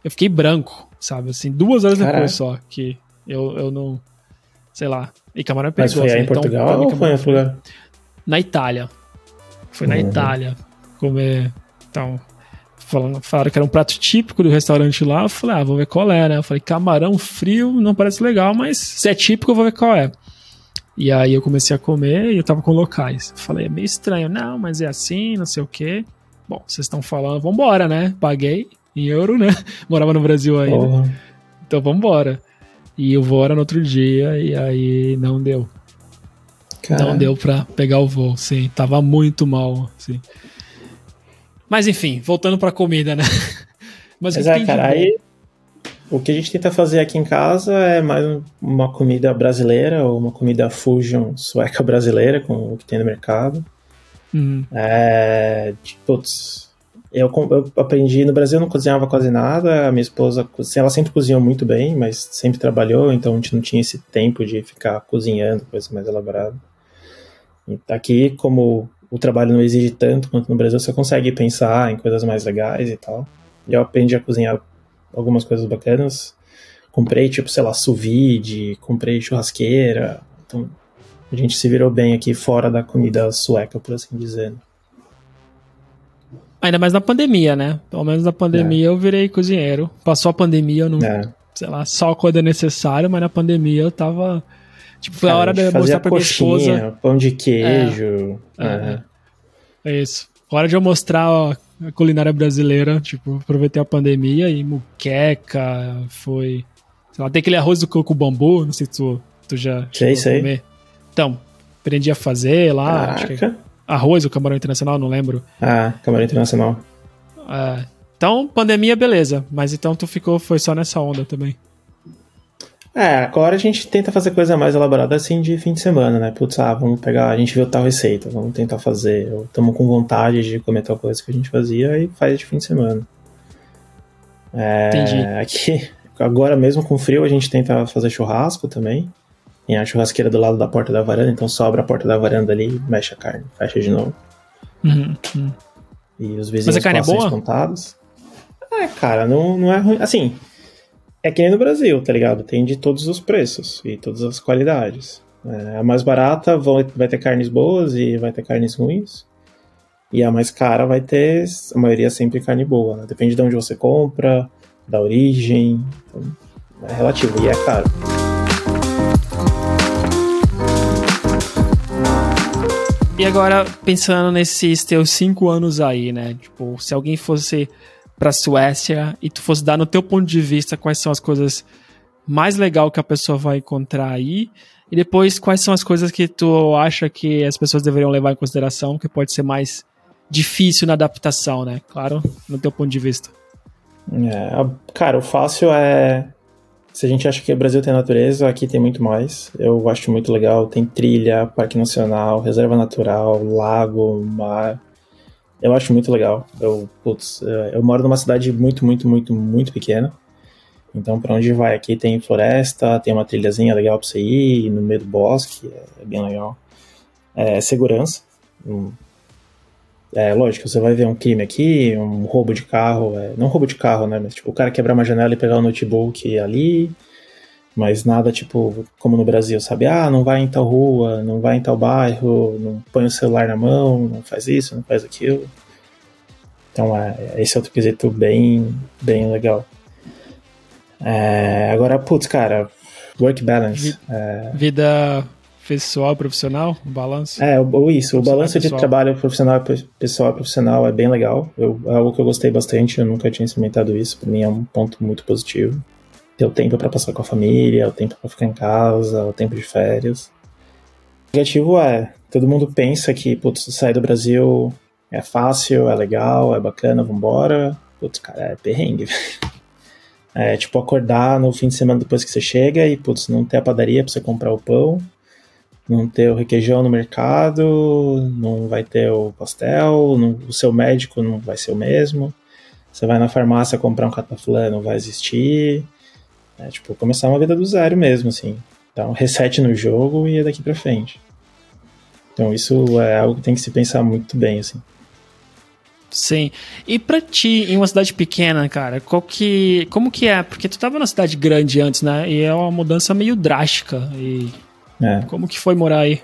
eu fiquei branco sabe? Assim, duas horas Caraca. depois só que eu, eu não. Sei lá. E camarão é perigoso. Mas foi aí em então, Portugal ou foi em outro lugar? Na Itália. Foi na uhum. Itália comer. Então, falaram, falaram que era um prato típico do restaurante lá. Eu falei, ah, vou ver qual é, né? Eu falei, camarão frio não parece legal, mas se é típico eu vou ver qual é. E aí eu comecei a comer e eu tava com locais. Eu falei, é meio estranho. Não, mas é assim, não sei o quê. Bom, vocês estão falando, vambora, né? Paguei em euro, né? Morava no Brasil ainda. Uhum. Então vambora. E eu vou no outro dia e aí não deu. Caramba. Não deu pra pegar o voo, sim. Tava muito mal, sim. Mas enfim, voltando pra comida, né? Mas, Mas é, cara, aí o que a gente tenta fazer aqui em casa é mais uma comida brasileira ou uma comida fusion sueca brasileira com o que tem no mercado. Uhum. É, tipo, eu, eu, aprendi no Brasil, não cozinhava quase nada. A minha esposa, ela sempre cozinhou muito bem, mas sempre trabalhou, então a gente não tinha esse tempo de ficar cozinhando coisa mais elaborada. E aqui, como o trabalho não exige tanto quanto no Brasil, você consegue pensar em coisas mais legais e tal. E eu aprendi a cozinhar algumas coisas bacanas. Comprei, tipo, sei lá, sous vide, comprei churrasqueira. Então, a gente se virou bem aqui fora da comida sueca, por assim dizer. Ainda mais na pandemia, né? Pelo menos na pandemia é. eu virei cozinheiro. Passou a pandemia, eu não. É. Sei lá, só quando é necessário, mas na pandemia eu tava. Tipo, foi a hora de mostrar pra coxinha, minha esposa. Pão de queijo. É, é. é isso. Hora de eu mostrar ó, a culinária brasileira. Tipo, aproveitei a pandemia e muqueca, foi. Sei lá, tem aquele arroz do coco bambu, não sei se tu, tu já sei, sei. comer. Então, aprendi a fazer lá. Acho que Arroz, o Camarão Internacional, não lembro. Ah, Camarão Internacional. É, então, pandemia, beleza. Mas então tu ficou, foi só nessa onda também. É, agora a gente tenta fazer coisa mais elaborada assim de fim de semana, né? Putz, ah, vamos pegar, a gente viu tal receita, vamos tentar fazer. Estamos com vontade de comer tal coisa que a gente fazia e faz de fim de semana. É, Entendi. Aqui, agora mesmo com frio, a gente tenta fazer churrasco também. Tem a churrasqueira do lado da porta da varanda, então sobra a porta da varanda ali, mexe a carne, fecha de novo. Uhum, uhum. E os vizinhos Mas a carne é boa? espantados. É, cara, não, não é ruim. Assim, é que nem no Brasil, tá ligado? Tem de todos os preços e todas as qualidades. É, a mais barata vai ter carnes boas e vai ter carnes ruins. E a mais cara vai ter, a maioria sempre carne boa. Né? Depende de onde você compra, da origem. Então, é relativo e é caro. E agora, pensando nesses teus cinco anos aí, né? Tipo, se alguém fosse pra Suécia e tu fosse dar no teu ponto de vista quais são as coisas mais legal que a pessoa vai encontrar aí? E depois, quais são as coisas que tu acha que as pessoas deveriam levar em consideração que pode ser mais difícil na adaptação, né? Claro, no teu ponto de vista. É, cara, o fácil é. Se a gente acha que o Brasil tem natureza, aqui tem muito mais. Eu acho muito legal. Tem trilha, parque nacional, reserva natural, lago, mar. Eu acho muito legal. Eu, putz, é, eu moro numa cidade muito, muito, muito, muito pequena. Então, para onde vai? Aqui tem floresta, tem uma trilhazinha legal para você ir, no meio do bosque, é bem legal. É, segurança. É, lógico, você vai ver um crime aqui, um roubo de carro, é, não roubo de carro, né? Mas tipo, o cara quebrar uma janela e pegar o notebook ali, mas nada tipo, como no Brasil, sabe? Ah, não vai em tal rua, não vai em tal bairro, não põe o celular na mão, não faz isso, não faz aquilo. Então, é, esse é outro quesito bem, bem legal. É, agora, putz, cara, work balance. é... Vida pessoal profissional, o balanço? É, ou isso, o balanço de trabalho profissional pessoal profissional é bem legal. Eu, é algo que eu gostei bastante, eu nunca tinha experimentado isso, para mim é um ponto muito positivo. Ter o tempo para passar com a família, o tempo para ficar em casa, o tempo de férias. O negativo é, todo mundo pensa que, putz, sair do Brasil é fácil, é legal, é bacana, vambora. Putz, cara, é perrengue, É tipo acordar no fim de semana depois que você chega e, putz, não ter a padaria pra você comprar o pão não ter o requeijão no mercado, não vai ter o pastel, não, o seu médico não vai ser o mesmo. Você vai na farmácia comprar um cataflã, não vai existir. É, tipo, começar uma vida do zero mesmo, assim. Um reset no jogo e ir daqui pra frente. Então isso é algo que tem que se pensar muito bem, assim. Sim. E pra ti, em uma cidade pequena, cara, qual que, como que é? Porque tu tava na cidade grande antes, né? E é uma mudança meio drástica. E é. Como que foi morar aí?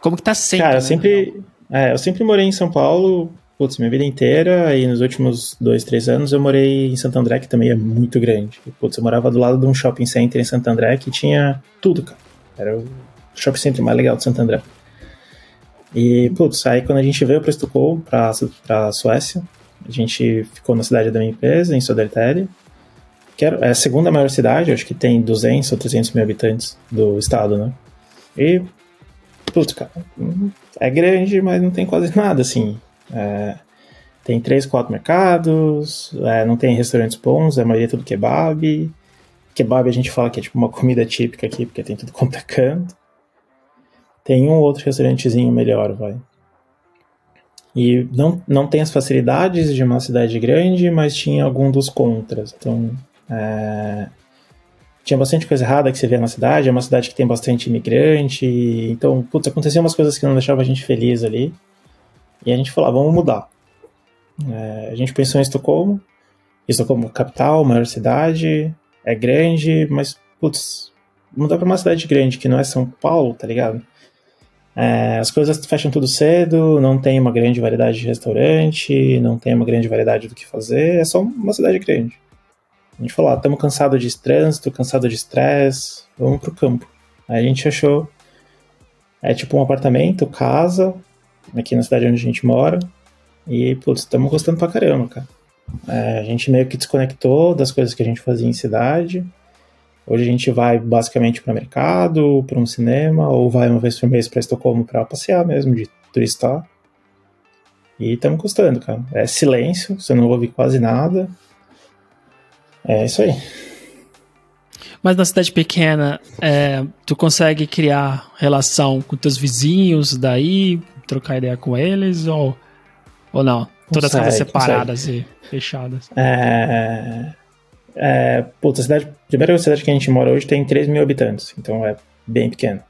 Como que tá sendo? Cara, eu né? sempre, é, eu sempre morei em São Paulo, putz, minha vida inteira, e nos últimos dois, três anos eu morei em Santo André, que também é muito grande. Putz, eu morava do lado de um shopping center em Santo André que tinha tudo, cara. Era o shopping center mais legal de Santo André. E, putz, aí quando a gente veio para Estocolmo, pra, pra Suécia, a gente ficou na cidade da minha empresa, em Södertälje, que é a segunda maior cidade, acho que tem 200 ou 300 mil habitantes do estado, né? E, putz, cara, é grande, mas não tem quase nada, assim. É, tem três, quatro mercados, é, não tem restaurantes bons, a maioria é tudo kebab. Kebab a gente fala que é tipo uma comida típica aqui, porque tem tudo quanto é canto. Tem um outro restaurantezinho melhor, vai. E não, não tem as facilidades de uma cidade grande, mas tinha algum dos contras. Então, é, tinha bastante coisa errada que você vê na cidade, é uma cidade que tem bastante imigrante, então, putz, aconteciam umas coisas que não deixavam a gente feliz ali, e a gente falou, ah, vamos mudar. É, a gente pensou em Estocolmo, Estocolmo capital, maior cidade, é grande, mas, putz, mudar para uma cidade grande que não é São Paulo, tá ligado? É, as coisas fecham tudo cedo, não tem uma grande variedade de restaurante, não tem uma grande variedade do que fazer, é só uma cidade grande. A gente falou, estamos cansados de trânsito, cansado de estresse, vamos pro campo. Aí a gente achou, é tipo um apartamento, casa, aqui na cidade onde a gente mora, e, putz, estamos gostando pra caramba, cara. É, a gente meio que desconectou das coisas que a gente fazia em cidade. Hoje a gente vai basicamente para mercado, para um cinema, ou vai uma vez por mês para Estocolmo para passear mesmo, de turistar. E estamos gostando, cara. É silêncio, você não ouve quase nada. É isso aí. Mas na cidade pequena, é, tu consegue criar relação com teus vizinhos daí, trocar ideia com eles, ou, ou não? Todas consegue, casas separadas consegue. e fechadas. É, é, puta, a cidade, a primeira cidade que a gente mora hoje tem 3 mil habitantes, então é bem pequeno.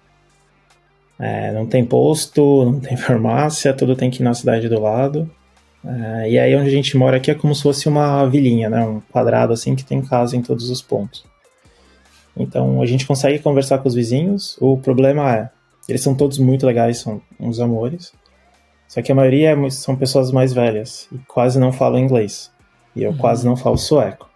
É, não tem posto, não tem farmácia, tudo tem que ir na cidade do lado. É, e aí onde a gente mora aqui é como se fosse uma vilinha, né? Um quadrado assim que tem casa em todos os pontos. Então a gente consegue conversar com os vizinhos. O problema é, eles são todos muito legais, são uns amores. Só que a maioria é são pessoas mais velhas e quase não falam inglês. E eu uhum. quase não falo sueco.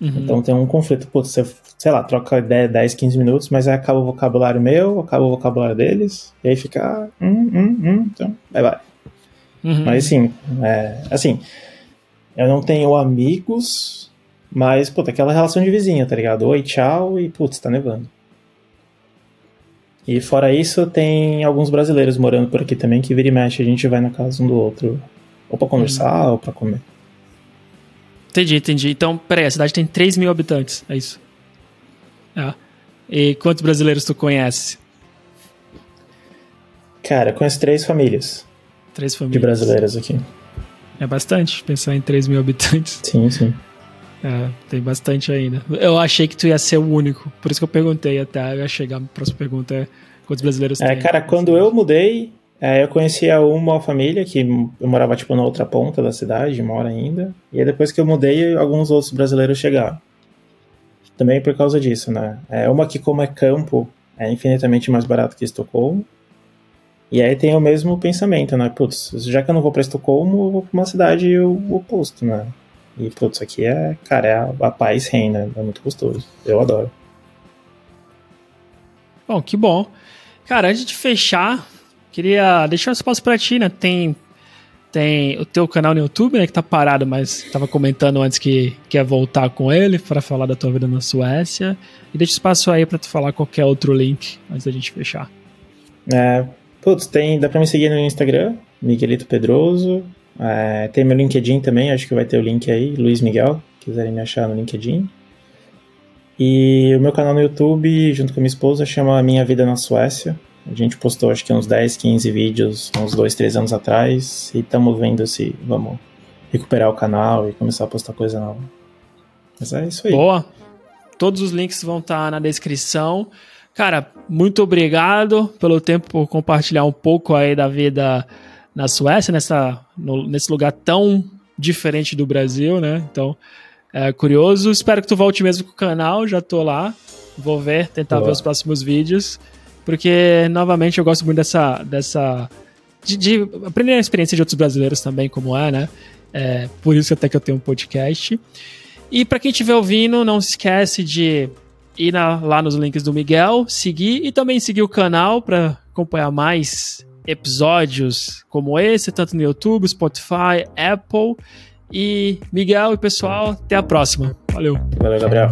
Uhum. Então tem um conflito. Putz, você, sei lá, troca 10, 15 minutos, mas aí acaba o vocabulário meu, acaba o vocabulário deles, e aí fica. Ah, hum, hum, hum, então, vai, vai. Uhum. Mas assim, é, assim, eu não tenho amigos Mas, puta, aquela relação de vizinha, tá ligado? Oi, tchau e, putz, tá nevando. E fora isso, tem alguns brasileiros morando por aqui também que vira e mexe, a gente vai na casa um do outro. Ou pra conversar, hum. ou pra comer. Entendi, entendi. Então, peraí, a cidade tem 3 mil habitantes, é isso? É. E quantos brasileiros tu conhece? Cara, conheço três famílias. Três famílias. De brasileiras aqui. É bastante, pensar em 3 mil habitantes. Sim, sim. É, tem bastante ainda. Eu achei que tu ia ser o único, por isso que eu perguntei até. Eu ia chegar, a próxima pergunta é quantos brasileiros é, tem? Cara, quando eu mudei, é, eu conhecia uma família que eu morava tipo na outra ponta da cidade, mora ainda. E aí depois que eu mudei, alguns outros brasileiros chegaram. Também por causa disso, né? É uma que como é campo, é infinitamente mais barato que Estocolmo. E aí tem o mesmo pensamento, né? Putz, já que eu não vou para Estocolmo, eu vou para uma cidade oposto, né? E, putz, aqui é, cara, é a, a paz reina, é muito gostoso. Eu adoro. Bom, que bom. Cara, antes de fechar, queria deixar um espaço para ti, né? Tem, tem o teu canal no YouTube, né? Que tá parado, mas tava comentando antes que quer voltar com ele para falar da tua vida na Suécia. E deixa espaço aí para tu falar qualquer outro link antes da gente fechar. É, putz, tem, dá pra me seguir no Instagram, Miguelito Pedroso. É, tem meu LinkedIn também, acho que vai ter o link aí, Luiz Miguel, quiserem me achar no LinkedIn. E o meu canal no YouTube, junto com a minha esposa, chama Minha Vida na Suécia. A gente postou acho que uns 10, 15 vídeos uns 2, 3 anos atrás e estamos vendo se vamos recuperar o canal e começar a postar coisa nova. Mas é isso aí. Boa! Todos os links vão estar tá na descrição. Cara, muito obrigado pelo tempo por compartilhar um pouco aí da vida na Suécia, nessa, no, nesse lugar tão diferente do Brasil, né? Então, é curioso. Espero que tu volte mesmo com o canal, já tô lá. Vou ver, tentar Boa. ver os próximos vídeos. Porque, novamente, eu gosto muito dessa. dessa de, de, aprender a experiência de outros brasileiros também, como é, né? É, por isso até que eu tenho um podcast. E para quem estiver ouvindo, não se esquece de ir na, lá nos links do Miguel, seguir e também seguir o canal para acompanhar mais episódios como esse, tanto no YouTube, Spotify, Apple. E Miguel e pessoal, até a próxima. Valeu. Valeu, Gabriel.